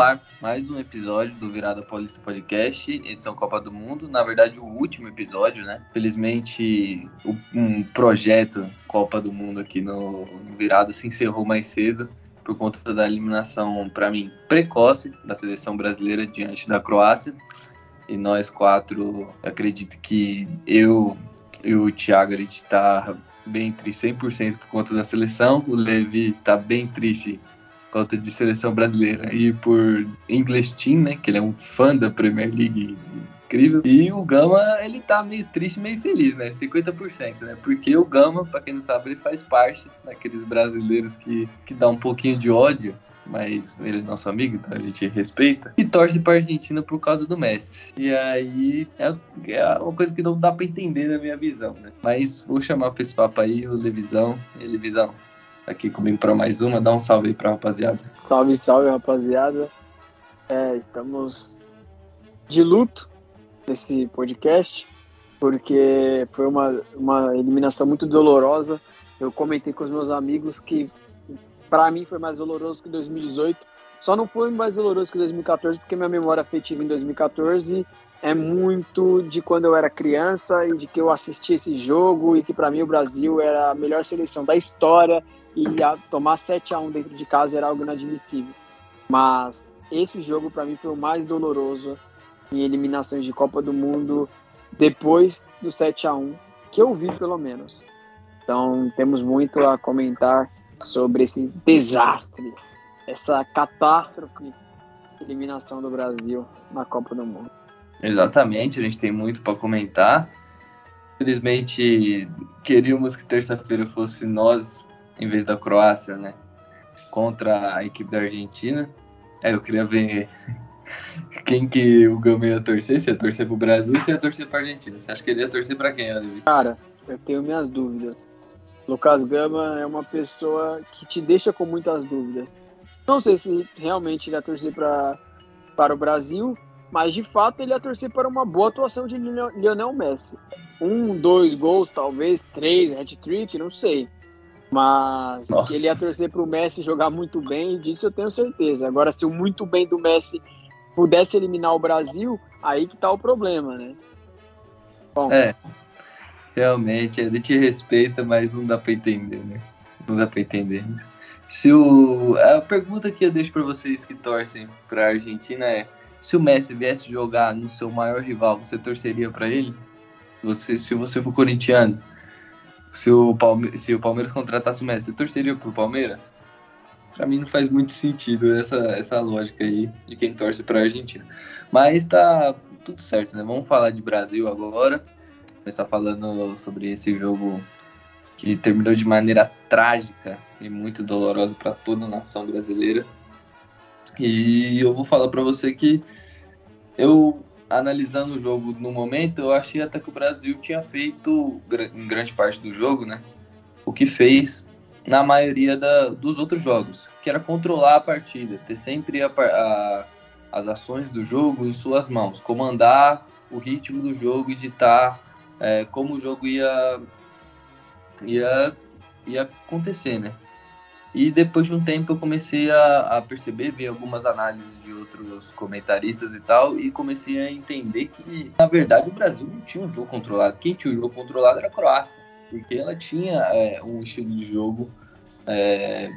ar mais um episódio do Virada Paulista Podcast, edição Copa do Mundo. Na verdade, o último episódio, né? Felizmente, um projeto Copa do Mundo aqui no, no Virada se encerrou mais cedo por conta da eliminação, para mim, precoce da seleção brasileira diante da Croácia. E nós quatro, acredito que eu e o Thiago, a gente tá bem triste 100% por conta da seleção. O Levi tá bem triste conta de seleção brasileira e por English Team, né? Que ele é um fã da Premier League incrível. E o Gama, ele tá meio triste, meio feliz, né? 50%, né? Porque o Gama, para quem não sabe, ele faz parte daqueles brasileiros que, que dá um pouquinho de ódio mas ele é nosso amigo, então a gente respeita. E torce pra Argentina por causa do Messi. E aí é, é uma coisa que não dá pra entender na minha visão, né? Mas vou chamar pra esse papo aí, o Levisão. E Levisão, tá aqui comigo pra mais uma. Dá um salve aí pra rapaziada. Salve, salve, rapaziada. É, estamos de luto nesse podcast, porque foi uma, uma eliminação muito dolorosa. Eu comentei com os meus amigos que para mim foi mais doloroso que 2018. Só não foi mais doloroso que 2014 porque minha memória afetiva em 2014 é muito de quando eu era criança e de que eu assisti esse jogo e que para mim o Brasil era a melhor seleção da história e tomar 7 a 1 dentro de casa era algo inadmissível. Mas esse jogo para mim foi o mais doloroso em eliminações de Copa do Mundo depois do 7 a 1 que eu vi pelo menos. Então temos muito a comentar sobre esse desastre, essa catástrofe eliminação do Brasil na Copa do Mundo. Exatamente, a gente tem muito para comentar. Infelizmente, queríamos que terça-feira fosse nós em vez da Croácia, né? Contra a equipe da Argentina. É, eu queria ver quem que o Gama ia torcer, se ia torcer pro Brasil se ia torcer pra Argentina. Você acha que ele ia torcer pra quem, Oliver? Cara, eu tenho minhas dúvidas. Lucas Gama é uma pessoa que te deixa com muitas dúvidas. Não sei se realmente ele ia torcer pra, para o Brasil, mas de fato ele ia torcer para uma boa atuação de Lionel Messi. Um, dois gols, talvez, três, hat-trick, não sei. Mas Nossa. ele ia torcer para o Messi jogar muito bem, disso eu tenho certeza. Agora, se o muito bem do Messi pudesse eliminar o Brasil, aí que tá o problema, né? Bom, é, Realmente, ele te respeita, mas não dá para entender, né? Não dá para entender. Se o a pergunta que eu deixo para vocês que torcem para a Argentina é: se o Messi viesse jogar no seu maior rival, você torceria para ele? Você, se você for corintiano, se o, Palme se o Palmeiras contratasse o Messi, você torceria pro Palmeiras? Para mim não faz muito sentido essa, essa lógica aí de quem torce para a Argentina. Mas tá tudo certo, né? Vamos falar de Brasil agora começar falando sobre esse jogo que terminou de maneira trágica e muito dolorosa para toda a nação brasileira. E eu vou falar para você que eu analisando o jogo no momento, eu achei até que o Brasil tinha feito em grande parte do jogo, né? O que fez na maioria da, dos outros jogos, que era controlar a partida, ter sempre a, a, as ações do jogo em suas mãos, comandar o ritmo do jogo e ditar é, como o jogo ia, ia, ia acontecer, né? E depois de um tempo eu comecei a, a, perceber, vi algumas análises de outros comentaristas e tal, e comecei a entender que, na verdade, o Brasil não tinha um jogo controlado. Quem tinha o um jogo controlado era a Croácia, porque ela tinha é, um estilo de jogo é,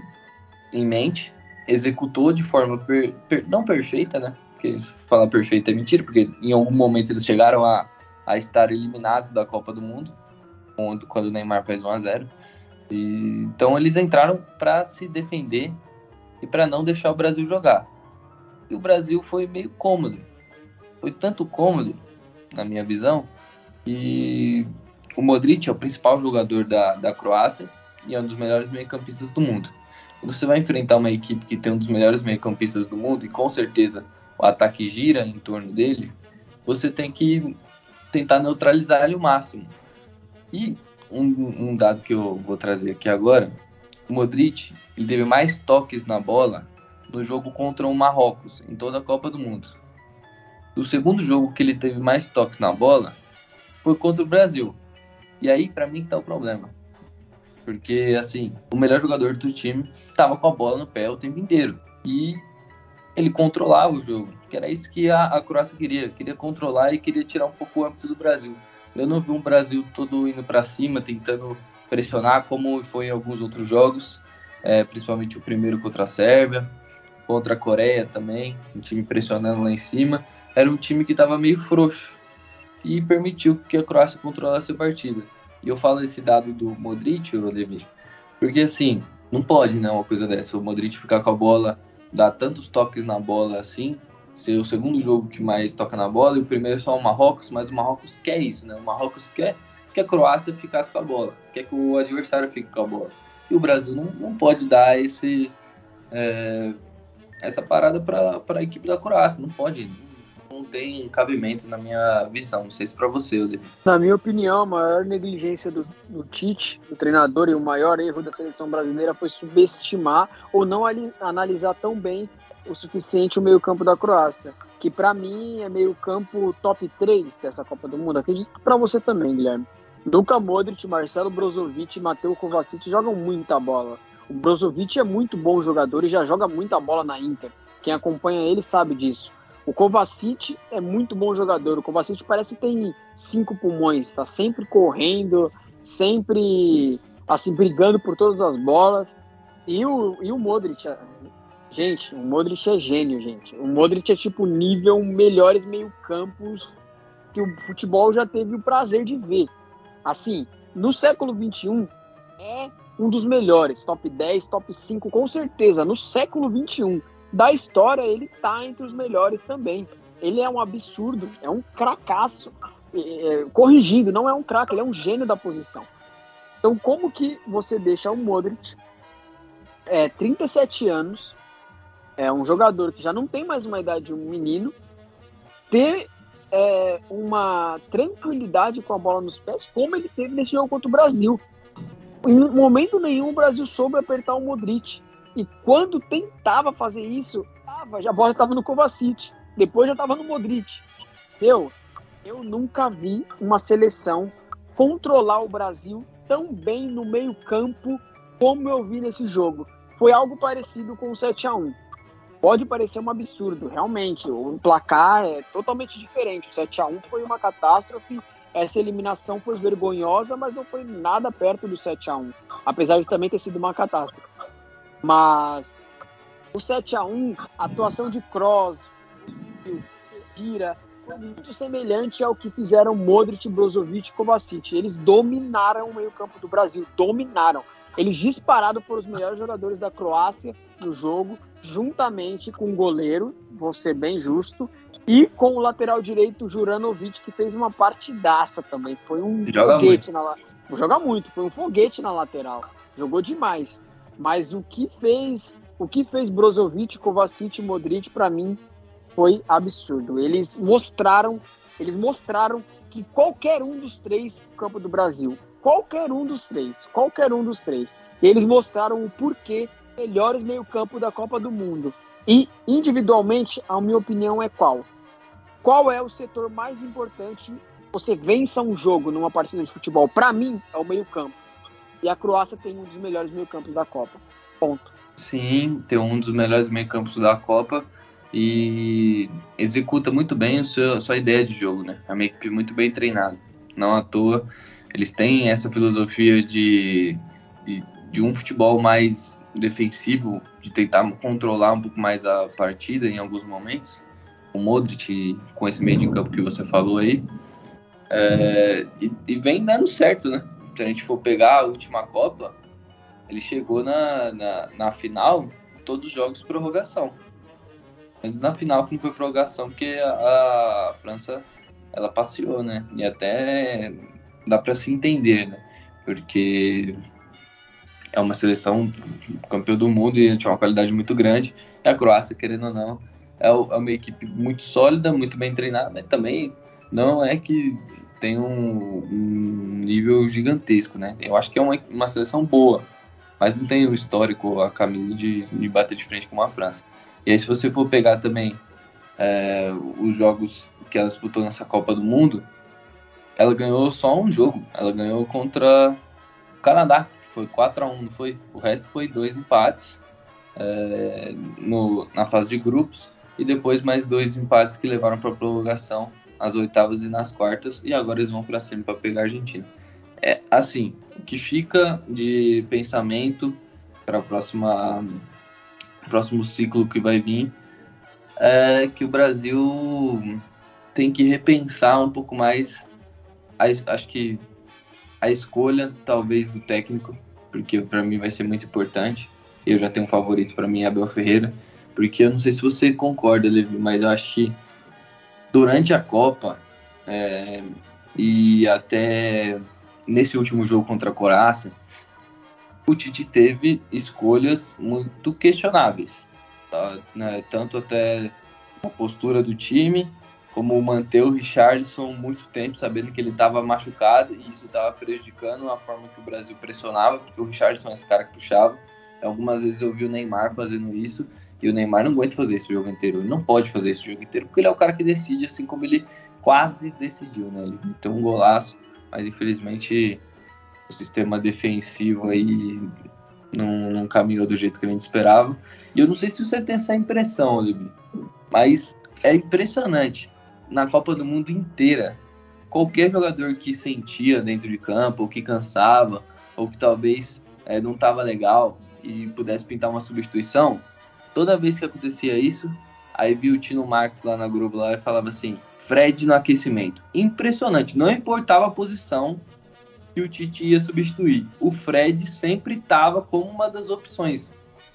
em mente, executou de forma per, per, não perfeita, né? Porque falar perfeita é mentira, porque em algum momento eles chegaram a a estar eliminados da Copa do Mundo, quando, quando o Neymar fez 1 a 0 e, Então eles entraram para se defender e para não deixar o Brasil jogar. E o Brasil foi meio cômodo. Foi tanto cômodo, na minha visão, que o Modric é o principal jogador da, da Croácia e é um dos melhores meio-campistas do mundo. Quando você vai enfrentar uma equipe que tem um dos melhores meio-campistas do mundo e com certeza o ataque gira em torno dele, você tem que tentar neutralizar ele o máximo. E um, um, dado que eu vou trazer aqui agora, o Modric ele teve mais toques na bola no jogo contra o Marrocos, em toda a Copa do Mundo. O segundo jogo que ele teve mais toques na bola foi contra o Brasil. E aí, para mim, que tá o problema. Porque, assim, o melhor jogador do time tava com a bola no pé o tempo inteiro. E ele controlava o jogo, que era isso que a, a Croácia queria, queria controlar e queria tirar um pouco o âmbito do Brasil. Eu não vi um Brasil todo indo para cima, tentando pressionar, como foi em alguns outros jogos, é, principalmente o primeiro contra a Sérvia, contra a Coreia também, um time pressionando lá em cima. Era um time que estava meio frouxo e permitiu que a Croácia controlasse a partida. E eu falo esse dado do Modric, Levi, porque assim, não pode, né, uma coisa dessa. O Modric ficar com a bola, dar tantos toques na bola assim, ser o segundo jogo que mais toca na bola, e o primeiro é só o Marrocos, mas o Marrocos quer isso, né? O Marrocos quer que a Croácia ficasse com a bola, quer que o adversário fique com a bola. E o Brasil não, não pode dar esse, é, essa parada para a equipe da Croácia, não pode não tem cabimento na minha visão. Não sei se para você, David. Na minha opinião, a maior negligência do, do Tite, do treinador, e o maior erro da seleção brasileira foi subestimar ou não ali, analisar tão bem o suficiente o meio-campo da Croácia. Que para mim é meio-campo top 3 dessa Copa do Mundo. Acredito para você também, Guilherme. Luka Modric, Marcelo Brozovic e Mateu Kovacic jogam muita bola. O Brozovic é muito bom jogador e já joga muita bola na Inter. Quem acompanha ele sabe disso. O Kovacic é muito bom jogador. O Kovacic parece que tem cinco pulmões, está sempre correndo, sempre assim brigando por todas as bolas. E o, e o Modric, gente, o Modric é gênio, gente. O Modric é tipo nível melhores meio-campos que o futebol já teve o prazer de ver. Assim, no século 21 é um dos melhores, top 10, top 5 com certeza. No século 21 da história, ele tá entre os melhores também. Ele é um absurdo, é um cracaço. É, corrigindo, não é um craque, ele é um gênio da posição. Então, como que você deixa o Modric, é, 37 anos, é um jogador que já não tem mais uma idade de um menino, ter é, uma tranquilidade com a bola nos pés, como ele teve nesse jogo contra o Brasil. Em momento nenhum o Brasil soube apertar o Modric. E quando tentava fazer isso, tava, já a bola estava no Kovacic, depois já estava no Modric. Eu, eu nunca vi uma seleção controlar o Brasil tão bem no meio-campo como eu vi nesse jogo. Foi algo parecido com o 7 a 1 Pode parecer um absurdo, realmente. O placar é totalmente diferente. O 7 a 1 foi uma catástrofe. Essa eliminação foi vergonhosa, mas não foi nada perto do 7 a 1 apesar de também ter sido uma catástrofe. Mas o 7 a 1 a atuação de Kroos, Gira, foi muito semelhante ao que fizeram Modric, Brozovic e Kovacic. Eles dominaram o meio-campo do Brasil, dominaram. Eles dispararam por os melhores jogadores da Croácia no jogo, juntamente com o goleiro, vou ser bem justo, e com o lateral direito Juranovic, que fez uma partidaça também. Foi um Joga foguete muito. na Joga muito, foi um foguete na lateral. Jogou demais. Mas o que fez, o que fez Brozovic, Kovacic e Modric para mim foi absurdo. Eles mostraram, eles mostraram que qualquer um dos três no campo do Brasil, qualquer um dos três, qualquer um dos três, eles mostraram o porquê melhores meio-campo da Copa do Mundo. E individualmente, a minha opinião é qual? Qual é o setor mais importante? Você vença um jogo numa partida de futebol. Para mim, é o meio-campo. E a Croácia tem um dos melhores meio-campos da Copa. Ponto. Sim, tem um dos melhores meio-campos da Copa e executa muito bem sua, a sua ideia de jogo, né? É uma equipe muito bem treinada. Não à toa, eles têm essa filosofia de, de, de um futebol mais defensivo, de tentar controlar um pouco mais a partida em alguns momentos. O Modric, com esse meio de campo que você falou aí, é, e, e, vem dando certo, né? se a gente for pegar a última Copa, ele chegou na, na, na final, todos os jogos prorrogação. Antes na final que não foi prorrogação, porque a, a França ela passeou, né? E até dá para se entender, né? Porque é uma seleção campeão do mundo e tinha uma qualidade muito grande. E a Croácia, querendo ou não, é, é uma equipe muito sólida, muito bem treinada, mas também não é que tem um, um, nível gigantesco, né? Eu acho que é uma, uma seleção boa, mas não tem o histórico, a camisa de, de bater de frente com a França. E aí, se você for pegar também é, os jogos que ela disputou nessa Copa do Mundo, ela ganhou só um jogo. Ela ganhou contra o Canadá, foi 4 a 1 não foi? O resto foi dois empates é, no, na fase de grupos e depois mais dois empates que levaram para a prorrogação, nas oitavas e nas quartas, e agora eles vão para cima para pegar a Argentina. É assim, o que fica de pensamento para próxima próximo ciclo que vai vir é que o Brasil tem que repensar um pouco mais acho que a escolha talvez do técnico, porque para mim vai ser muito importante. Eu já tenho um favorito para mim, Abel Ferreira, porque eu não sei se você concorda, Levi, mas eu acho que durante a Copa é, e até nesse último jogo contra a Croácia, o Tite teve escolhas muito questionáveis, tá? né? tanto até a postura do time como manter o Richardson muito tempo, sabendo que ele estava machucado e isso estava prejudicando a forma que o Brasil pressionava, porque o Richardson é esse cara que puxava. Algumas vezes eu vi o Neymar fazendo isso e o Neymar não aguenta fazer isso o jogo inteiro. Ele não pode fazer isso o jogo inteiro porque ele é o cara que decide, assim como ele quase decidiu, né? Ele tem um golaço, mas infelizmente o sistema defensivo aí não, não caminhou do jeito que a gente esperava. E eu não sei se você tem essa impressão, Libi, mas é impressionante na Copa do Mundo inteira. Qualquer jogador que sentia dentro de campo, ou que cansava, ou que talvez é, não estava legal e pudesse pintar uma substituição, toda vez que acontecia isso, aí viu o Tino Marcos lá na Globo lá e falava assim: Fred no aquecimento. Impressionante, não importava a posição que o Tite ia substituir. O Fred sempre estava como uma das opções.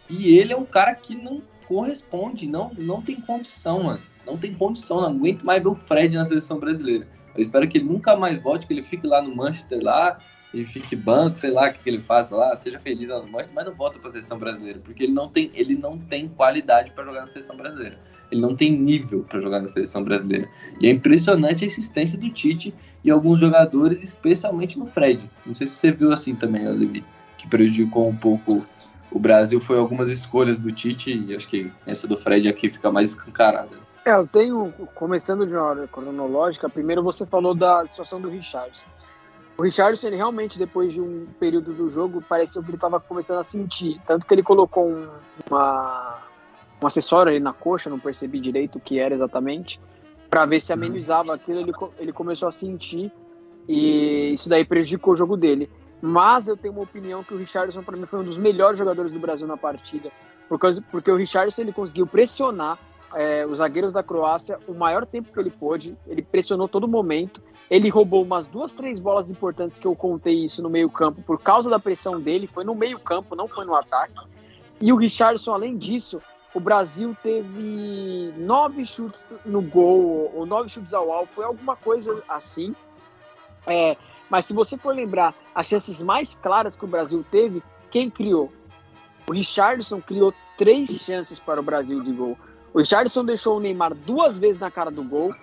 E ele é um cara que não corresponde, não, não tem condição, mano não tem condição, não aguento mais ver o Fred na seleção brasileira. Eu espero que ele nunca mais volte, que ele fique lá no Manchester lá, e fique banco, sei lá o que, que ele faça lá, seja feliz lá no Manchester, mas não volta para a seleção brasileira, porque ele não tem, ele não tem qualidade para jogar na seleção brasileira. Ele não tem nível para jogar na seleção brasileira. E é impressionante a existência do Tite e alguns jogadores, especialmente no Fred. Não sei se você viu assim também, Levi, que prejudicou um pouco o Brasil foi algumas escolhas do Tite e acho que essa do Fred aqui fica mais escancarada. É, eu tenho, começando de uma ordem cronológica, primeiro você falou da situação do Richardson. O Richardson, ele realmente, depois de um período do jogo, pareceu que ele estava começando a sentir. Tanto que ele colocou um, uma, um acessório ali na coxa, não percebi direito o que era exatamente, para ver se amenizava aquilo. Ele, ele começou a sentir e isso daí prejudicou o jogo dele. Mas eu tenho uma opinião que o Richardson, para mim, foi um dos melhores jogadores do Brasil na partida. Porque, porque o Richardson ele conseguiu pressionar é, os zagueiros da Croácia o maior tempo que ele pôde, ele pressionou todo momento, ele roubou umas duas, três bolas importantes que eu contei isso no meio campo por causa da pressão dele, foi no meio campo, não foi no ataque. E o Richardson, além disso, o Brasil teve nove chutes no gol, ou nove chutes ao alvo, foi alguma coisa assim. É, mas se você for lembrar, as chances mais claras que o Brasil teve, quem criou? O Richardson criou três chances para o Brasil de gol. O Richardson deixou o Neymar duas vezes na cara do gol,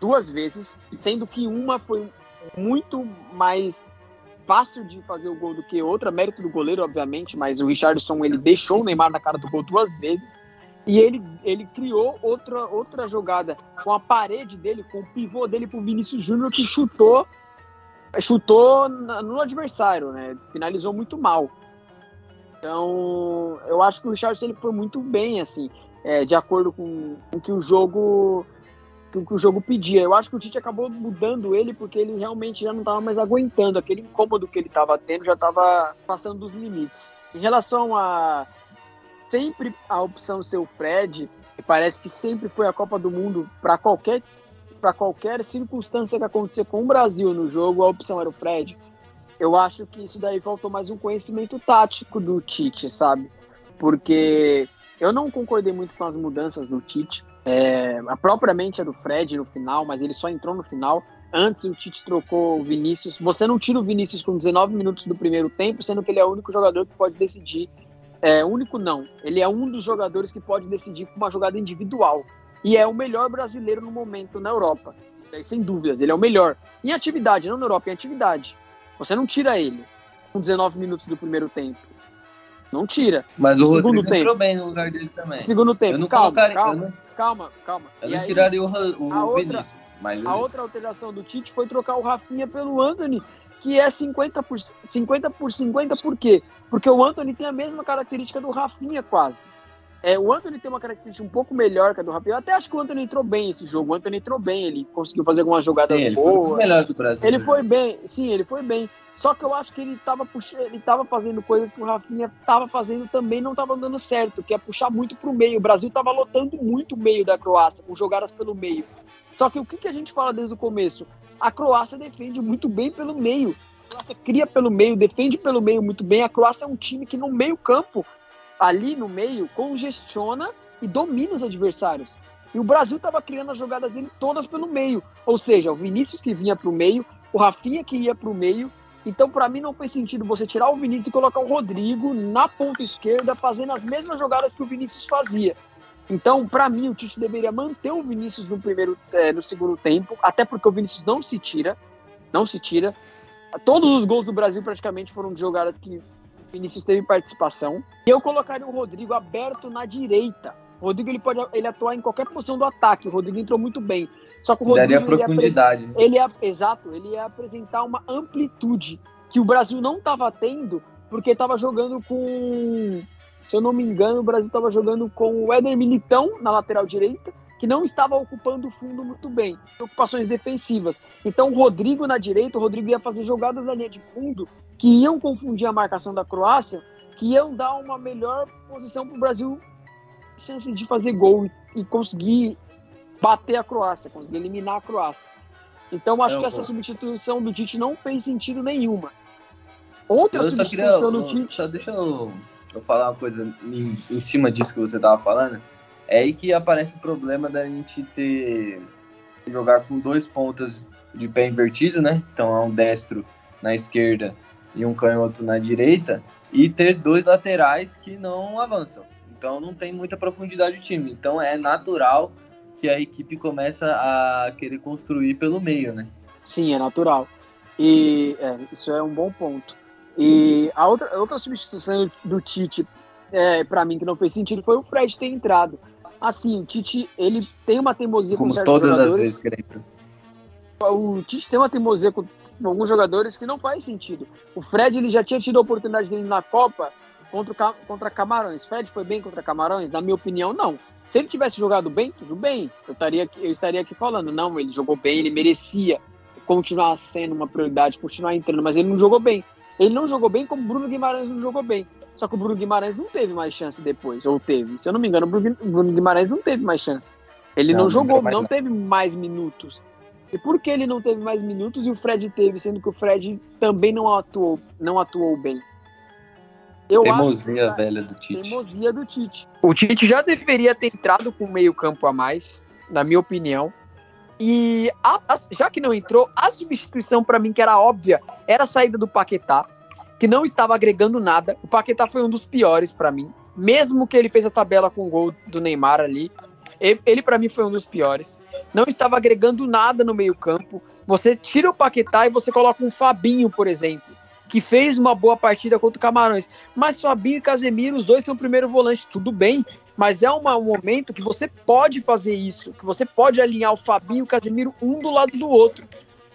duas vezes, sendo que uma foi muito mais fácil de fazer o gol do que outra, mérito do goleiro, obviamente, mas o Richardson ele deixou o Neymar na cara do gol duas vezes. E ele, ele criou outra, outra jogada com a parede dele, com o pivô dele pro Vinícius Júnior, que chutou chutou no adversário, né? Finalizou muito mal. Então, eu acho que o Richardson ele foi muito bem, assim é, de acordo com, o que o jogo com que o jogo pedia. Eu acho que o Tite acabou mudando ele porque ele realmente já não estava mais aguentando aquele incômodo que ele estava tendo, já estava passando dos limites. Em relação a sempre a opção ser o Fred, parece que sempre foi a Copa do Mundo para qualquer para qualquer circunstância que acontecer com o Brasil no jogo, a opção era o Fred. Eu acho que isso daí faltou mais um conhecimento tático do Tite, sabe? Porque eu não concordei muito com as mudanças do Tite. É, a propriamente a do Fred no final, mas ele só entrou no final. Antes o Tite trocou o Vinícius. Você não tira o Vinícius com 19 minutos do primeiro tempo, sendo que ele é o único jogador que pode decidir. É, único não. Ele é um dos jogadores que pode decidir com uma jogada individual. E é o melhor brasileiro no momento na Europa. Sem dúvidas, ele é o melhor. Em atividade, não na Europa, em atividade. Você não tira ele com 19 minutos do primeiro tempo. Não tira. Mas o segundo Rodrigo tempo. entrou bem no lugar dele também. Segundo tempo. Eu não calma, colocaria, calma, eu não, calma, calma. Eu não tiraria o, o a Vinícius. Outra. A outra alteração do Tite foi trocar o Rafinha pelo Anthony. que é 50 por 50 por 50 por quê? Porque o Anthony tem a mesma característica do Rafinha quase. É, o Anthony tem uma característica um pouco melhor que a do Rafinha. Eu até acho que o Anthony entrou bem esse jogo. O Anthony entrou bem, ele conseguiu fazer algumas jogadas sim, ele boas. Foi melhor do Brasil. Ele foi bem, sim, ele foi bem. Só que eu acho que ele estava puxando, ele tava fazendo coisas que o Rafinha estava fazendo também não estava dando certo, que é puxar muito para o meio. O Brasil estava lotando muito o meio da Croácia, com jogadas pelo meio. Só que o que, que a gente fala desde o começo? A Croácia defende muito bem pelo meio. A Croácia cria pelo meio, defende pelo meio muito bem. A Croácia é um time que no meio campo, ali no meio, congestiona e domina os adversários. E o Brasil estava criando as jogadas dele todas pelo meio. Ou seja, o Vinícius que vinha para o meio, o Rafinha que ia para o meio então, para mim, não fez sentido você tirar o Vinícius e colocar o Rodrigo na ponta esquerda, fazendo as mesmas jogadas que o Vinícius fazia. Então, para mim, o Tite deveria manter o Vinícius no primeiro, é, no segundo tempo, até porque o Vinícius não se tira, não se tira. Todos os gols do Brasil praticamente foram de jogadas que o Vinícius teve participação. E eu colocaria o Rodrigo aberto na direita. O Rodrigo ele pode ele atuar em qualquer posição do ataque. O Rodrigo entrou muito bem. Só que o Rodrigo. Daria profundidade. Ele ia, exato, ele ia apresentar uma amplitude que o Brasil não estava tendo, porque estava jogando com. Se eu não me engano, o Brasil estava jogando com o Éder Militão na lateral direita, que não estava ocupando o fundo muito bem. Ocupações defensivas. Então, o Rodrigo na direita, o Rodrigo ia fazer jogadas na linha de fundo que iam confundir a marcação da Croácia, que iam dar uma melhor posição para o Brasil, chance de fazer gol e conseguir bater a Croácia, conseguir eliminar a Croácia. Então acho que essa substituição do Tite não fez sentido nenhuma. Outra eu substituição queria, do Tite. Só deixa eu, eu, falar uma coisa em, em cima disso que você estava falando. É aí que aparece o problema da gente ter jogar com dois pontas de pé invertido, né? Então é um destro na esquerda e um canhoto na direita, e ter dois laterais que não avançam. Então não tem muita profundidade o time. Então é natural que a equipe começa a querer construir pelo meio, né? Sim, é natural. E é, isso é um bom ponto. E a outra, outra substituição do Tite, é, para mim, que não fez sentido, foi o Fred ter entrado. Assim, o Tite, ele tem uma teimosia Como com certos todas jogadores. as vezes que ele entra. O Tite tem uma teimosia com alguns jogadores que não faz sentido. O Fred, ele já tinha tido a oportunidade dele na Copa contra, contra Camarões. Fred foi bem contra Camarões? Na minha opinião, não. Se ele tivesse jogado bem, tudo bem. Eu estaria, eu estaria aqui falando, não, ele jogou bem, ele merecia continuar sendo uma prioridade, continuar entrando, mas ele não jogou bem. Ele não jogou bem como o Bruno Guimarães não jogou bem. Só que o Bruno Guimarães não teve mais chance depois, ou teve. Se eu não me engano, o Bruno Guimarães não teve mais chance. Ele não, não jogou, não, não teve mais minutos. E por que ele não teve mais minutos e o Fred teve, sendo que o Fred também não atuou, não atuou bem? Eu teimosia acho que, velha do Tite. Teimosia do Tite. O Tite já deveria ter entrado com meio campo a mais, na minha opinião. E a, a, já que não entrou, a substituição para mim que era óbvia era a saída do Paquetá, que não estava agregando nada. O Paquetá foi um dos piores para mim, mesmo que ele fez a tabela com o gol do Neymar ali. Ele, ele para mim foi um dos piores. Não estava agregando nada no meio-campo. Você tira o Paquetá e você coloca um Fabinho, por exemplo que fez uma boa partida contra o Camarões. Mas Fabinho e Casemiro, os dois são primeiro volante, tudo bem. Mas é uma, um momento que você pode fazer isso, que você pode alinhar o Fabinho e o Casemiro um do lado do outro,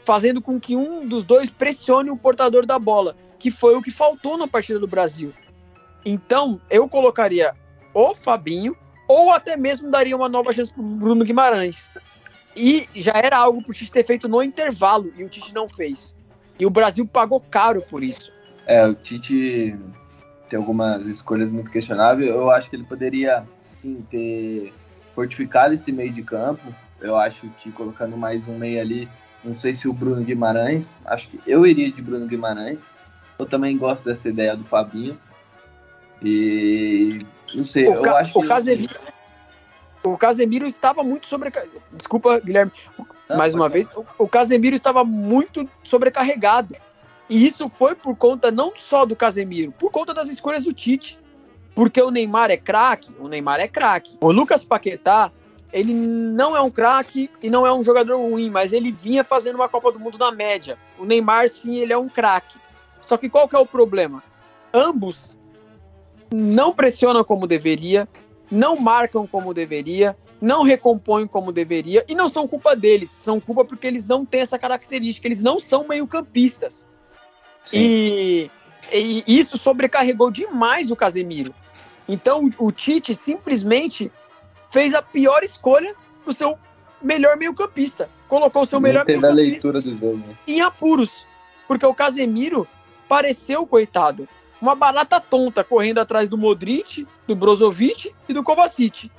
fazendo com que um dos dois pressione o portador da bola, que foi o que faltou na partida do Brasil. Então, eu colocaria o Fabinho, ou até mesmo daria uma nova chance para o Bruno Guimarães. E já era algo para o Tite ter feito no intervalo, e o Tite não fez. E o Brasil pagou caro por isso. É, o Tite tem algumas escolhas muito questionáveis. Eu acho que ele poderia, sim, ter fortificado esse meio de campo. Eu acho que colocando mais um meio ali, não sei se o Bruno Guimarães, acho que eu iria de Bruno Guimarães. Eu também gosto dessa ideia do Fabinho. E não sei, o eu acho o que. Casemiro, o Casemiro estava muito sobre. Desculpa, Guilherme mais uma vez, o, o Casemiro estava muito sobrecarregado. E isso foi por conta não só do Casemiro, por conta das escolhas do Tite. Porque o Neymar é craque, o Neymar é craque. O Lucas Paquetá, ele não é um craque e não é um jogador ruim, mas ele vinha fazendo uma Copa do Mundo na média. O Neymar, sim, ele é um craque. Só que qual que é o problema? Ambos não pressionam como deveria, não marcam como deveria, não recompõem como deveria e não são culpa deles, são culpa porque eles não têm essa característica, eles não são meio-campistas. E, e, isso sobrecarregou demais o Casemiro. Então o Tite simplesmente fez a pior escolha pro seu melhor meio-campista. Colocou o seu melhor teve a leitura do jogo. Né? Em apuros. Porque o Casemiro pareceu, coitado, uma barata tonta correndo atrás do Modric, do Brozovic e do Kovacic.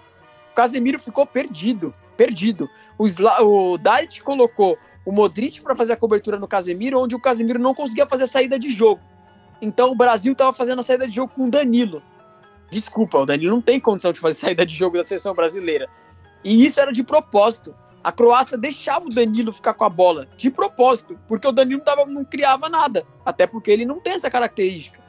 Casemiro ficou perdido, perdido. O, Sla o Dalit colocou o Modric para fazer a cobertura no Casemiro, onde o Casemiro não conseguia fazer a saída de jogo. Então o Brasil estava fazendo a saída de jogo com o Danilo. Desculpa, o Danilo não tem condição de fazer saída de jogo da seleção brasileira. E isso era de propósito. A Croácia deixava o Danilo ficar com a bola, de propósito, porque o Danilo tava, não criava nada. Até porque ele não tem essa característica.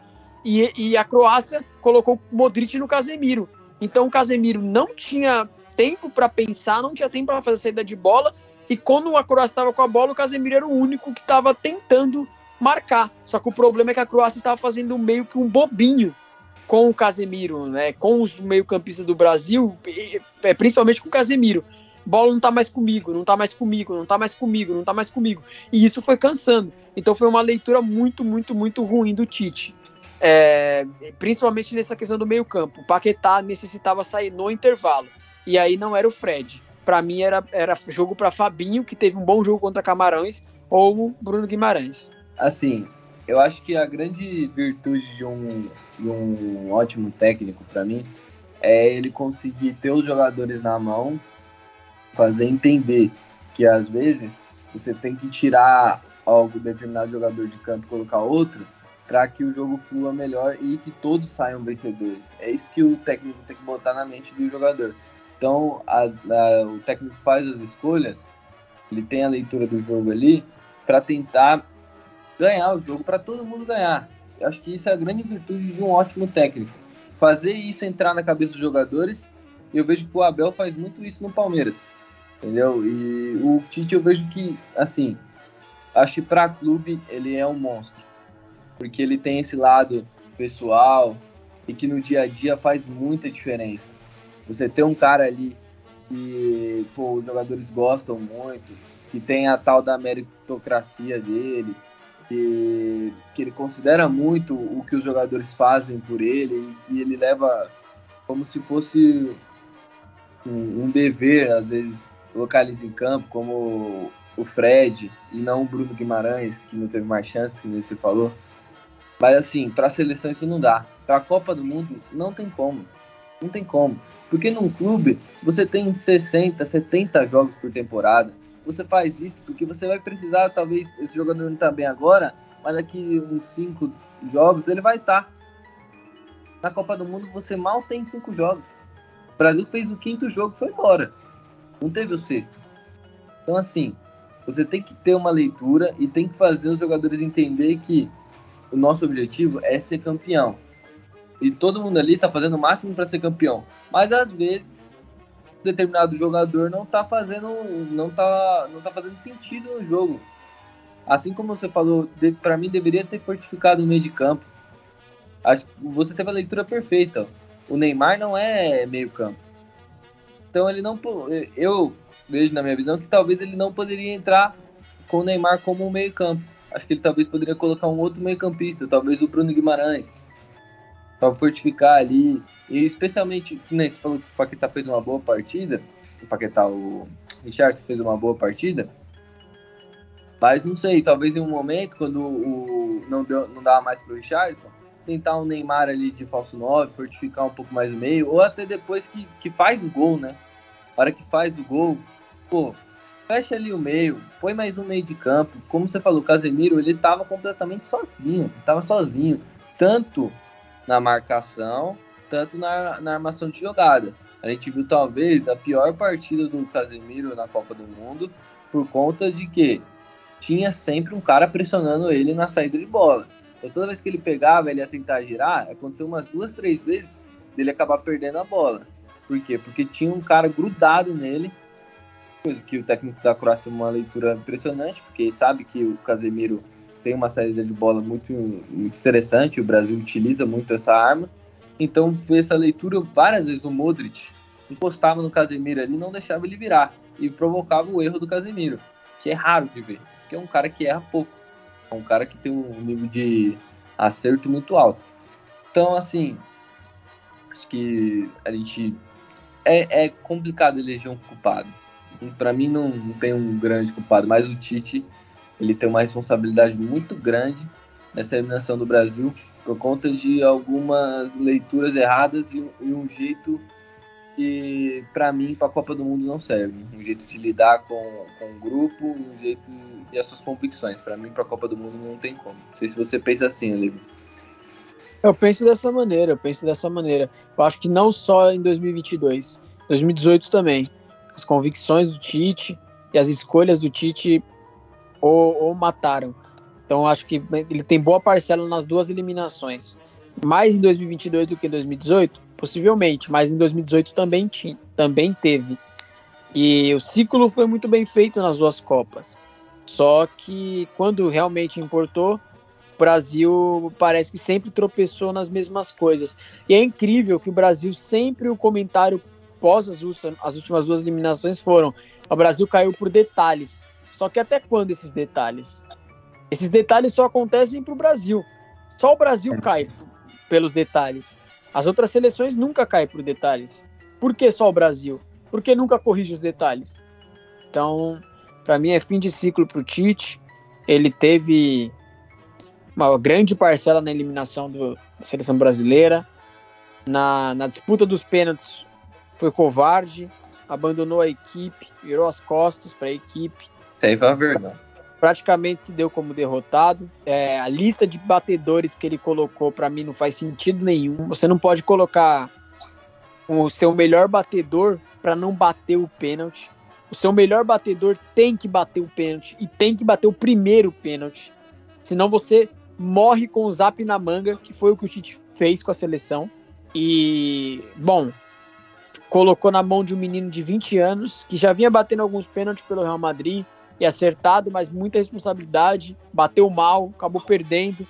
E, e a Croácia colocou o Modric no Casemiro. Então o Casemiro não tinha tempo para pensar, não tinha tempo para fazer saída de bola. E quando a Croácia estava com a bola, o Casemiro era o único que estava tentando marcar. Só que o problema é que a Croácia estava fazendo meio que um bobinho com o Casemiro, né? Com os meio-campistas do Brasil, é, principalmente com o Casemiro. Bola não tá mais comigo, não tá mais comigo, não tá mais comigo, não tá mais comigo. E isso foi cansando. Então foi uma leitura muito, muito, muito ruim do Tite. É, principalmente nessa questão do meio-campo. O Paquetá necessitava sair no intervalo. E aí não era o Fred. Para mim era, era jogo para Fabinho, que teve um bom jogo contra Camarões, ou Bruno Guimarães. Assim, eu acho que a grande virtude de um, de um ótimo técnico, para mim, é ele conseguir ter os jogadores na mão, fazer entender que às vezes você tem que tirar algo determinado jogador de campo e colocar outro para que o jogo flua melhor e que todos saiam vencedores. É isso que o técnico tem que botar na mente do jogador. Então, a, a, o técnico faz as escolhas, ele tem a leitura do jogo ali para tentar ganhar o jogo, para todo mundo ganhar. Eu acho que isso é a grande virtude de um ótimo técnico. Fazer isso entrar na cabeça dos jogadores. Eu vejo que o Abel faz muito isso no Palmeiras. Entendeu? E o Tite eu vejo que, assim, acho que para clube ele é um monstro porque ele tem esse lado pessoal e que no dia a dia faz muita diferença. Você ter um cara ali que pô, os jogadores gostam muito, que tem a tal da meritocracia dele, que, que ele considera muito o que os jogadores fazem por ele e que ele leva como se fosse um, um dever, às vezes, localiza em campo, como o Fred e não o Bruno Guimarães, que não teve mais chance, como você falou. Mas assim, para a seleção isso não dá. Para a Copa do Mundo não tem como. Não tem como. Porque num clube você tem 60, 70 jogos por temporada. Você faz isso porque você vai precisar, talvez, esse jogador não está bem agora, mas daqui uns 5 jogos ele vai estar. Tá. Na Copa do Mundo você mal tem 5 jogos. O Brasil fez o quinto jogo foi embora. Não teve o sexto. Então, assim, você tem que ter uma leitura e tem que fazer os jogadores entender que o nosso objetivo é ser campeão. E todo mundo ali tá fazendo o máximo para ser campeão. Mas às vezes determinado jogador não tá fazendo não tá não tá fazendo sentido no jogo. Assim como você falou, para mim deveria ter fortificado o meio de campo. Você teve a leitura perfeita. O Neymar não é meio campo. Então ele não eu vejo na minha visão que talvez ele não poderia entrar com o Neymar como meio campo acho que ele talvez poderia colocar um outro meio-campista, talvez o Bruno Guimarães, para fortificar ali. E especialmente, que nem você falou que o Paquetá fez uma boa partida, o Paquetá, o Richard fez uma boa partida, mas não sei, talvez em um momento, quando o, não, deu, não dava mais para o Richardson, tentar um Neymar ali de falso 9, fortificar um pouco mais o meio, ou até depois que, que faz o gol, né? A hora que faz o gol, pô, fecha ali o meio, põe mais um meio de campo. Como você falou, o Casemiro, ele estava completamente sozinho, estava sozinho, tanto na marcação, tanto na, na armação de jogadas. A gente viu talvez a pior partida do Casemiro na Copa do Mundo por conta de que tinha sempre um cara pressionando ele na saída de bola. Então toda vez que ele pegava, ele ia tentar girar, aconteceu umas duas, três vezes dele acabar perdendo a bola. Por quê? Porque tinha um cara grudado nele coisa que o técnico da Croácia tem uma leitura impressionante, porque sabe que o Casemiro tem uma saída de bola muito, muito interessante, o Brasil utiliza muito essa arma. Então fez essa leitura várias vezes o Modric encostava no Casemiro ali, não deixava ele virar e provocava o erro do Casemiro, que é raro de ver, porque é um cara que erra pouco. É um cara que tem um nível de acerto muito alto. Então, assim, acho que a gente. É, é complicado eleger um culpado. Para mim, não, não tem um grande culpado, mas o Tite ele tem uma responsabilidade muito grande nessa eliminação do Brasil por conta de algumas leituras erradas e, e um jeito que, para mim, para a Copa do Mundo não serve. Um jeito de lidar com, com o grupo, um jeito e as suas convicções. Para mim, para a Copa do Mundo não tem como. Não sei se você pensa assim, Olivia. Eu penso dessa maneira, eu penso dessa maneira. Eu acho que não só em 2022, 2018 também. As convicções do Tite e as escolhas do Tite ou, ou mataram. Então acho que ele tem boa parcela nas duas eliminações. Mais em 2022 do que em 2018, possivelmente, mas em 2018 também tinha, também teve. E o ciclo foi muito bem feito nas duas copas. Só que quando realmente importou, o Brasil parece que sempre tropeçou nas mesmas coisas. E é incrível que o Brasil sempre o comentário pós as, as últimas duas eliminações foram: o Brasil caiu por detalhes. Só que até quando esses detalhes? Esses detalhes só acontecem para o Brasil. Só o Brasil é. cai pelos detalhes. As outras seleções nunca caem por detalhes. Por que só o Brasil? Porque nunca corrige os detalhes. Então, para mim é fim de ciclo para o Tite. Ele teve uma grande parcela na eliminação do, da seleção brasileira. Na, na disputa dos pênaltis foi covarde, abandonou a equipe, virou as costas para a equipe. Foi uma vergonha praticamente se deu como derrotado. É, a lista de batedores que ele colocou para mim não faz sentido nenhum. Você não pode colocar o seu melhor batedor para não bater o pênalti. O seu melhor batedor tem que bater o pênalti e tem que bater o primeiro pênalti. Senão você morre com o zap na manga, que foi o que o Tite fez com a seleção. E, bom, colocou na mão de um menino de 20 anos que já vinha batendo alguns pênaltis pelo Real Madrid, e acertado, mas muita responsabilidade, bateu mal, acabou perdendo.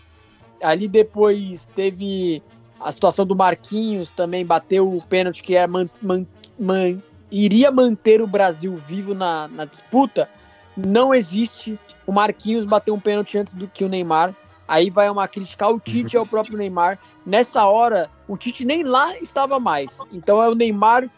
Ali depois teve a situação do Marquinhos também, bateu o pênalti que é man, man, man, iria manter o Brasil vivo na, na disputa. Não existe o Marquinhos bater um pênalti antes do que o Neymar. Aí vai uma crítica ao Tite e ao próprio Neymar. Nessa hora, o Tite nem lá estava mais. Então é o Neymar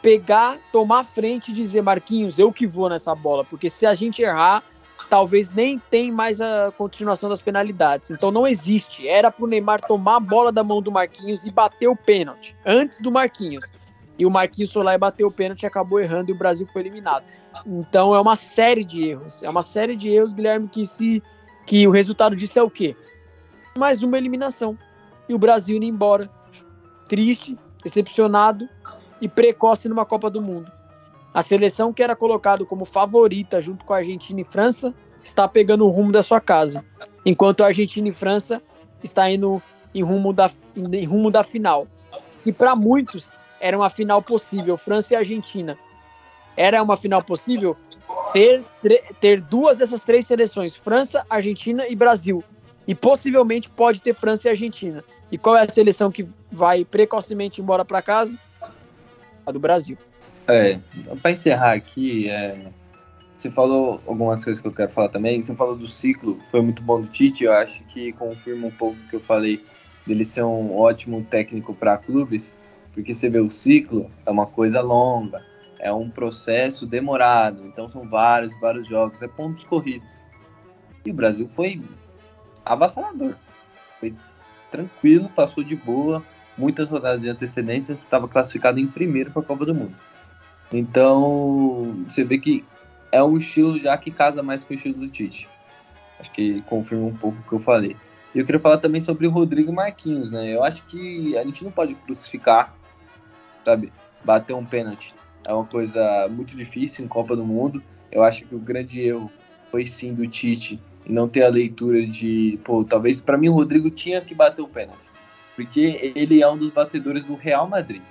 pegar, tomar frente e dizer, Marquinhos, eu que vou nessa bola, porque se a gente errar, talvez nem tem mais a continuação das penalidades. Então não existe. Era pro Neymar tomar a bola da mão do Marquinhos e bater o pênalti antes do Marquinhos. E o Marquinhos foi lá e bateu o pênalti, e acabou errando e o Brasil foi eliminado. Então é uma série de erros. É uma série de erros, Guilherme, que se que o resultado disso é o quê? Mais uma eliminação. E o Brasil indo embora. Triste, decepcionado, e precoce numa Copa do Mundo. A seleção que era colocado como favorita junto com a Argentina e França está pegando o rumo da sua casa, enquanto a Argentina e França está indo em rumo da, em rumo da final. E para muitos era uma final possível, França e Argentina. Era uma final possível ter, ter duas dessas três seleções, França, Argentina e Brasil. E possivelmente pode ter França e Argentina. E qual é a seleção que vai precocemente embora para casa? a do Brasil. É, para encerrar aqui, é, você falou algumas coisas que eu quero falar também. Você falou do ciclo, foi muito bom do Tite. Eu acho que confirma um pouco o que eu falei dele ser um ótimo técnico para clubes, porque você vê o ciclo é uma coisa longa, é um processo demorado. Então são vários, vários jogos, é pontos corridos. E o Brasil foi avassalador, foi tranquilo, passou de boa muitas rodadas de antecedência, estava classificado em primeiro para a Copa do Mundo. Então, você vê que é um estilo já que casa mais com o estilo do Tite. Acho que confirma um pouco o que eu falei. E eu queria falar também sobre o Rodrigo Marquinhos, né? Eu acho que a gente não pode crucificar, sabe? Bater um pênalti é uma coisa muito difícil em Copa do Mundo. Eu acho que o grande erro foi sim do Tite e não ter a leitura de, pô, talvez para mim o Rodrigo tinha que bater o pênalti porque ele é um dos batedores do Real Madrid,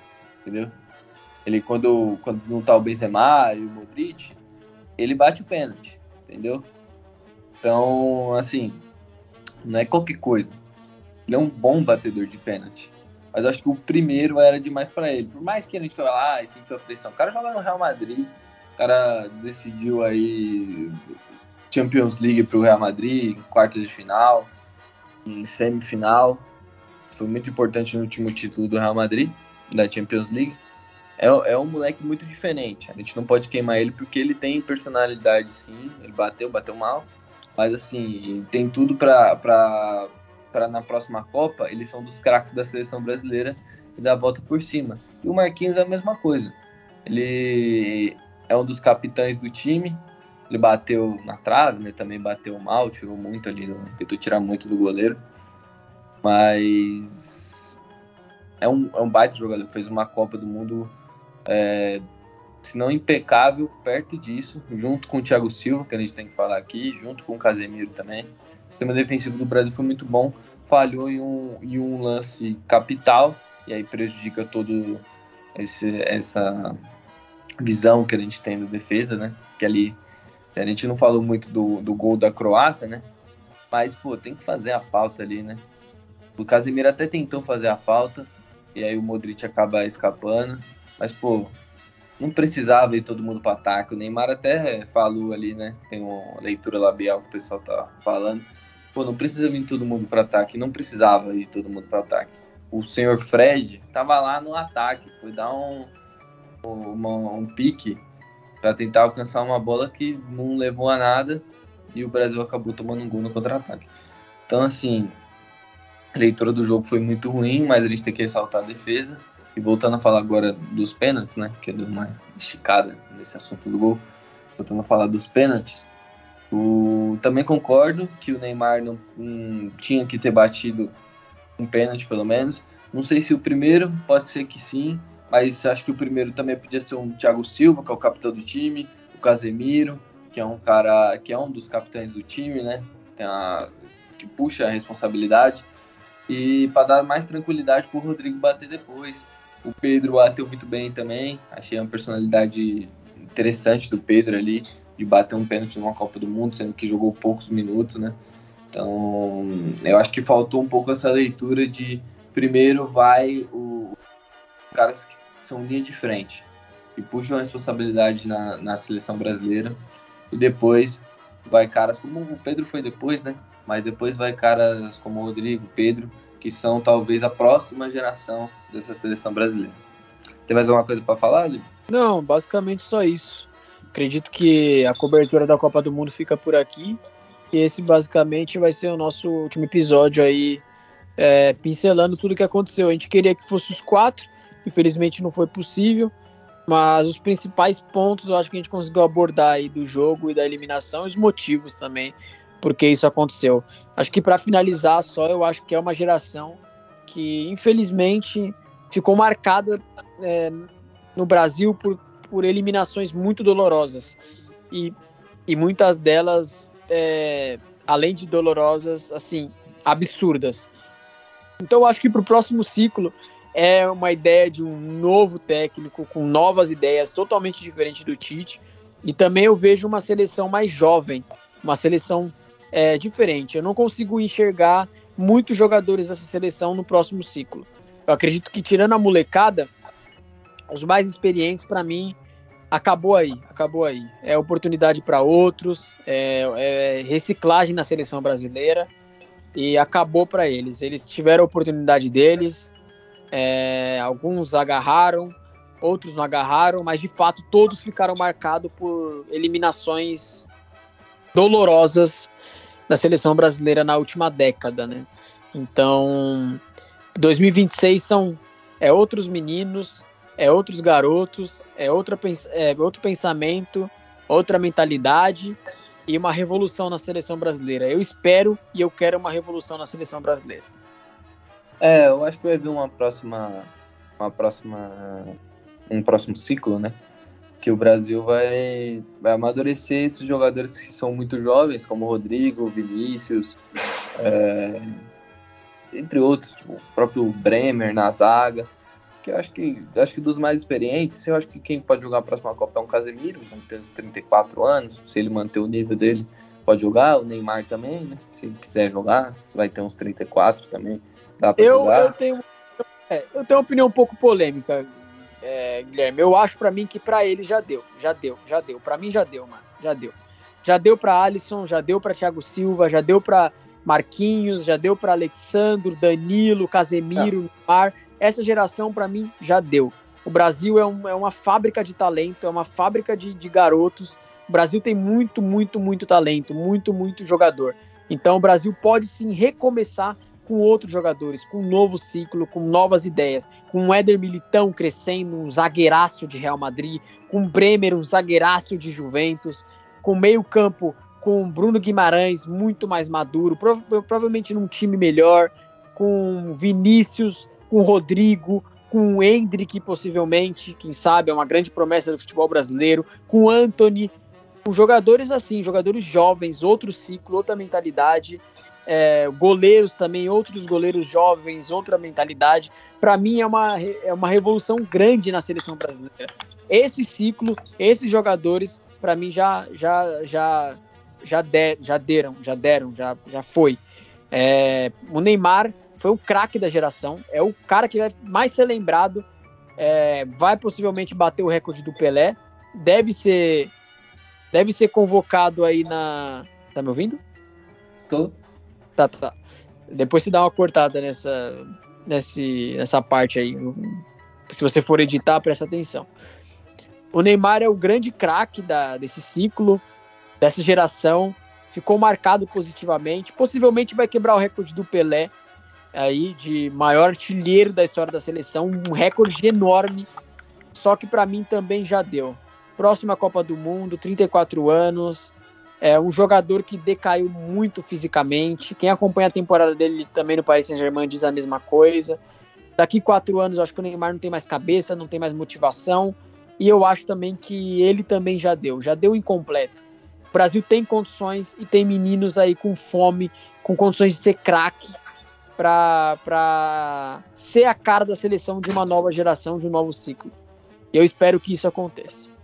entendeu? Ele, quando, quando não tá o Benzema e o Modric, ele bate o pênalti, entendeu? Então, assim, não é qualquer coisa. Ele é um bom batedor de pênalti. Mas acho que o primeiro era demais para ele. Por mais que a gente fale, ah, sentiu a pressão. O cara joga no Real Madrid, o cara decidiu aí Champions League para o Real Madrid, em quartas de final, em semifinal. Foi muito importante no último título do Real Madrid, da Champions League. É, é um moleque muito diferente. A gente não pode queimar ele porque ele tem personalidade, sim. Ele bateu, bateu mal. Mas, assim, tem tudo para na próxima Copa. Eles são dos craques da seleção brasileira e dar a volta por cima. E o Marquinhos é a mesma coisa. Ele é um dos capitães do time. Ele bateu na trave, né? Também bateu mal, tirou muito ali, tentou tirar muito do goleiro. Mas é um, é um baita jogador. Fez uma Copa do Mundo, é, se não impecável, perto disso, junto com o Thiago Silva, que a gente tem que falar aqui, junto com o Casemiro também. O sistema defensivo do Brasil foi muito bom. Falhou em um, em um lance capital, e aí prejudica todo esse, essa visão que a gente tem da defesa, né? Que ali a gente não falou muito do, do gol da Croácia, né? Mas, pô, tem que fazer a falta ali, né? O Casemiro até tentou fazer a falta, e aí o Modric acaba escapando. Mas, pô, não precisava ir todo mundo para ataque. O Neymar até falou ali, né? Tem uma leitura labial que o pessoal tá falando. Pô, não precisa vir todo mundo para ataque. Não precisava ir todo mundo para ataque o senhor Fred estava lá no ataque, foi dar um, um pique para tentar alcançar uma bola que não levou a nada e o Brasil acabou tomando um gol no contra-ataque. Então, assim, a leitura do jogo foi muito ruim, mas a gente tem que ressaltar a defesa. E voltando a falar agora dos pênaltis, né? Que deu uma esticada nesse assunto do gol. Voltando a falar dos pênaltis. O... Também concordo que o Neymar não, não tinha que ter batido um pênalti pelo menos. Não sei se o primeiro, pode ser que sim, mas acho que o primeiro também podia ser um Thiago Silva, que é o capitão do time, o Casemiro, que é um cara que é um dos capitães do time, né? Que puxa a responsabilidade. E para dar mais tranquilidade para o Rodrigo bater depois. O Pedro bateu muito bem também. Achei uma personalidade interessante do Pedro ali, de bater um pênalti numa Copa do Mundo, sendo que jogou poucos minutos, né? Então, eu acho que faltou um pouco essa leitura de primeiro vai o, os caras que são linha de frente e puxam a responsabilidade na, na seleção brasileira e depois vai caras como o Pedro foi depois, né? Mas depois vai caras como o Rodrigo, Pedro, que são talvez a próxima geração dessa seleção brasileira. Tem mais alguma coisa para falar, Lívio? Não, basicamente só isso. Acredito que a cobertura da Copa do Mundo fica por aqui. E esse basicamente vai ser o nosso último episódio aí, é, pincelando tudo que aconteceu. A gente queria que fosse os quatro, infelizmente não foi possível, mas os principais pontos eu acho que a gente conseguiu abordar aí do jogo e da eliminação os motivos também porque isso aconteceu. Acho que para finalizar só, eu acho que é uma geração que infelizmente ficou marcada é, no Brasil por, por eliminações muito dolorosas e, e muitas delas é, além de dolorosas, assim, absurdas. Então eu acho que para o próximo ciclo é uma ideia de um novo técnico com novas ideias, totalmente diferente do Tite. E também eu vejo uma seleção mais jovem, uma seleção é, diferente. Eu não consigo enxergar muitos jogadores dessa seleção no próximo ciclo. Eu acredito que tirando a molecada, os mais experientes para mim acabou aí, acabou aí. É oportunidade para outros, é, é, reciclagem na seleção brasileira e acabou para eles. Eles tiveram a oportunidade deles, é, alguns agarraram, outros não agarraram, mas de fato todos ficaram marcados por eliminações dolorosas da seleção brasileira na última década, né? Então, 2026 são é outros meninos, é outros garotos, é, outra, é outro pensamento, outra mentalidade e uma revolução na seleção brasileira. Eu espero e eu quero uma revolução na seleção brasileira. É, eu acho que vai vir uma próxima, uma próxima, um próximo ciclo, né? Que o Brasil vai, vai amadurecer esses jogadores que são muito jovens, como Rodrigo, Vinícius, é, entre outros, tipo, o próprio Bremer na zaga que eu acho que acho que dos mais experientes, eu acho que quem pode jogar a próxima Copa é um Casemiro, vai ter uns 34 anos, se ele manter o nível dele, pode jogar, o Neymar também, né? Se ele quiser jogar, vai ter uns 34 também, dá pra eu, jogar. Eu tenho, é, eu tenho uma opinião um pouco polêmica, é, Guilherme. Eu acho para mim que para ele já deu, já deu, já deu. Para mim já deu, mano, já deu. Já deu para Alisson, já deu para Thiago Silva, já deu para Marquinhos, já deu para Alexandro, Danilo, Casemiro, é. Neymar. Essa geração, para mim, já deu. O Brasil é, um, é, uma fábrica de talento, é uma fábrica de, de garotos. O Brasil tem muito, muito, muito talento, muito, muito jogador. Então o Brasil pode sim recomeçar com outros jogadores, com um novo ciclo, com novas ideias, com o Éder Militão crescendo, um zagueiraço de Real Madrid, com o Bremer, um zagueiraço de Juventus, com meio campo com Bruno Guimarães muito mais maduro, prov provavelmente num time melhor, com Vinícius, com Rodrigo, com Hendrick possivelmente, quem sabe, é uma grande promessa do futebol brasileiro, com Anthony, com jogadores assim, jogadores jovens, outro ciclo, outra mentalidade, é, goleiros também, outros goleiros jovens, outra mentalidade. Para mim é uma, é uma revolução grande na seleção brasileira. Esse ciclo, esses jogadores, para mim já já já já, já deram, já deram, já, já foi. É, o Neymar foi o craque da geração, é o cara que vai mais ser lembrado, é, vai possivelmente bater o recorde do Pelé, deve ser deve ser convocado aí na. Tá me ouvindo? Tô. Tá, tá. Depois você dá uma cortada nessa, nesse, nessa parte aí. Se você for editar, presta atenção. O Neymar é o grande craque desse ciclo, dessa geração. Ficou marcado positivamente. Possivelmente vai quebrar o recorde do Pelé, aí de maior artilheiro da história da seleção. Um recorde enorme. Só que para mim também já deu. Próxima Copa do Mundo, 34 anos. É um jogador que decaiu muito fisicamente. Quem acompanha a temporada dele também no Paris Saint-Germain diz a mesma coisa. Daqui quatro anos, eu acho que o Neymar não tem mais cabeça, não tem mais motivação. E eu acho também que ele também já deu, já deu incompleto. O Brasil tem condições e tem meninos aí com fome, com condições de ser craque para ser a cara da seleção de uma nova geração, de um novo ciclo. Eu espero que isso aconteça.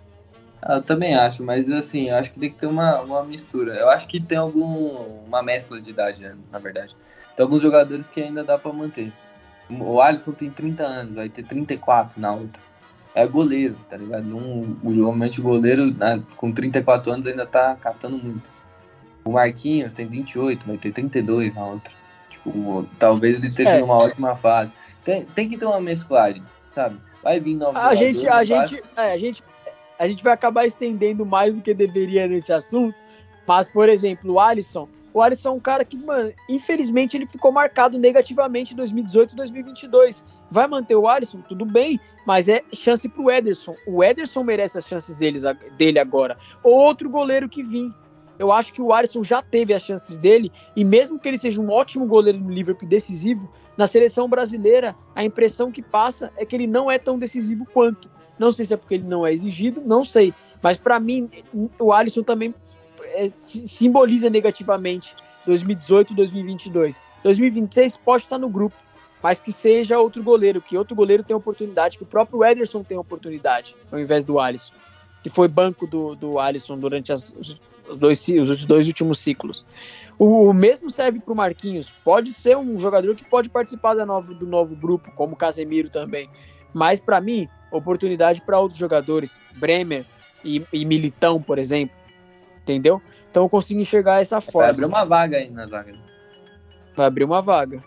Ah, eu também acho, mas assim, eu acho que tem que ter uma, uma mistura. Eu acho que tem algum uma mescla de idade, né, na verdade. Tem alguns jogadores que ainda dá para manter. O Alisson tem 30 anos, vai ter 34 na outra. É goleiro, tá ligado? Um, normalmente o goleiro né, com 34 anos ainda tá catando muito. O Marquinhos tem 28, vai ter 32 na outra. Tipo, talvez ele esteja é. numa ótima fase. Tem, tem que ter uma mesclagem, sabe? Vai vir novos a gente, a gente, é, a gente a gente vai acabar estendendo mais do que deveria nesse assunto. Mas, por exemplo, o Alisson, o Alisson é um cara que, mano, infelizmente ele ficou marcado negativamente em 2018 e 2022. Vai manter o Alisson? Tudo bem, mas é chance pro Ederson. O Ederson merece as chances deles, dele agora. Outro goleiro que vim. Eu acho que o Alisson já teve as chances dele, e mesmo que ele seja um ótimo goleiro no Liverpool decisivo, na seleção brasileira, a impressão que passa é que ele não é tão decisivo quanto. Não sei se é porque ele não é exigido, não sei. Mas para mim, o Alisson também é, simboliza negativamente 2018 2022. 2026 pode estar no grupo, mas que seja outro goleiro, que outro goleiro tenha oportunidade, que o próprio Ederson tenha oportunidade, ao invés do Alisson, que foi banco do, do Alisson durante as, os, dois, os dois últimos ciclos. O, o mesmo serve para o Marquinhos. Pode ser um jogador que pode participar da nova, do novo grupo, como o Casemiro também. Mas para mim, oportunidade para outros jogadores, Bremer e, e, Militão, por exemplo. Entendeu? Então eu consigo enxergar essa forma. Vai abrir uma vaga aí na zaga. Vai abrir uma vaga.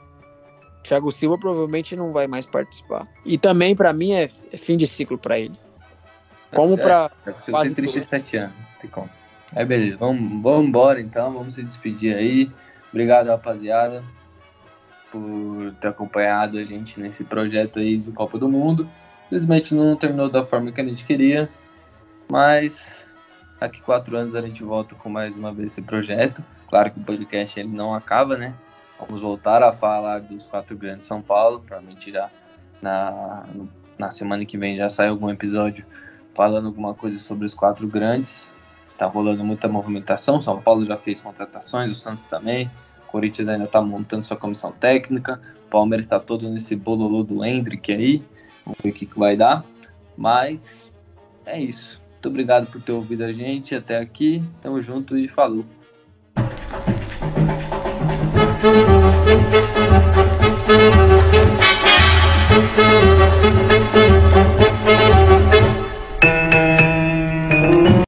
Thiago Silva provavelmente não vai mais participar. E também, para mim, é, é, fim de ciclo para ele. Como é, para. É, quase 37 anos. Tem como. É beleza. Vamos, vamos embora então. Vamos se despedir aí. Obrigado, rapaziada, por ter acompanhado a gente nesse projeto aí do Copa do Mundo. Infelizmente não terminou da forma que a gente queria, mas daqui quatro anos a gente volta com mais uma vez esse projeto. Claro que o podcast ele não acaba, né? Vamos voltar a falar dos quatro grandes São Paulo, provavelmente já na, na semana que vem já sai algum episódio falando alguma coisa sobre os quatro grandes. Tá rolando muita movimentação, São Paulo já fez contratações, o Santos também, o Corinthians ainda tá montando sua comissão técnica, o Palmeiras está todo nesse bololô do Hendrick aí, Vamos ver o que, que vai dar. Mas é isso. Muito obrigado por ter ouvido a gente até aqui. Tamo junto e falou.